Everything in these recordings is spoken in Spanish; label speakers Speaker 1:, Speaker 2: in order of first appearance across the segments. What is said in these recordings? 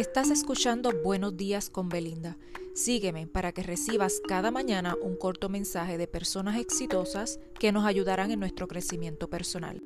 Speaker 1: Estás escuchando Buenos días con Belinda. Sígueme para que recibas cada mañana un corto mensaje de personas exitosas que nos ayudarán en nuestro crecimiento personal.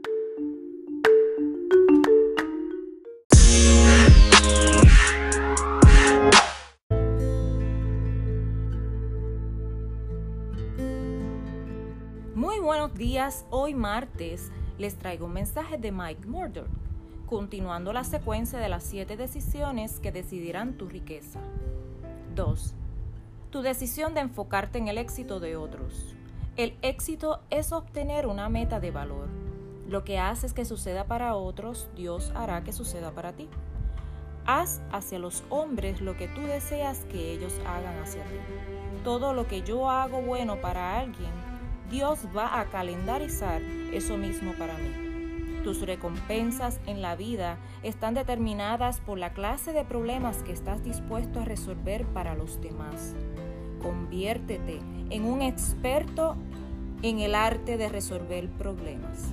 Speaker 1: Muy buenos días, hoy martes les traigo un mensaje de Mike Murdoch continuando la secuencia de las siete decisiones que decidirán tu riqueza. 2. Tu decisión de enfocarte en el éxito de otros. El éxito es obtener una meta de valor. Lo que haces que suceda para otros, Dios hará que suceda para ti. Haz hacia los hombres lo que tú deseas que ellos hagan hacia ti. Todo lo que yo hago bueno para alguien, Dios va a calendarizar eso mismo para mí. Tus recompensas en la vida están determinadas por la clase de problemas que estás dispuesto a resolver para los demás. Conviértete en un experto en el arte de resolver problemas.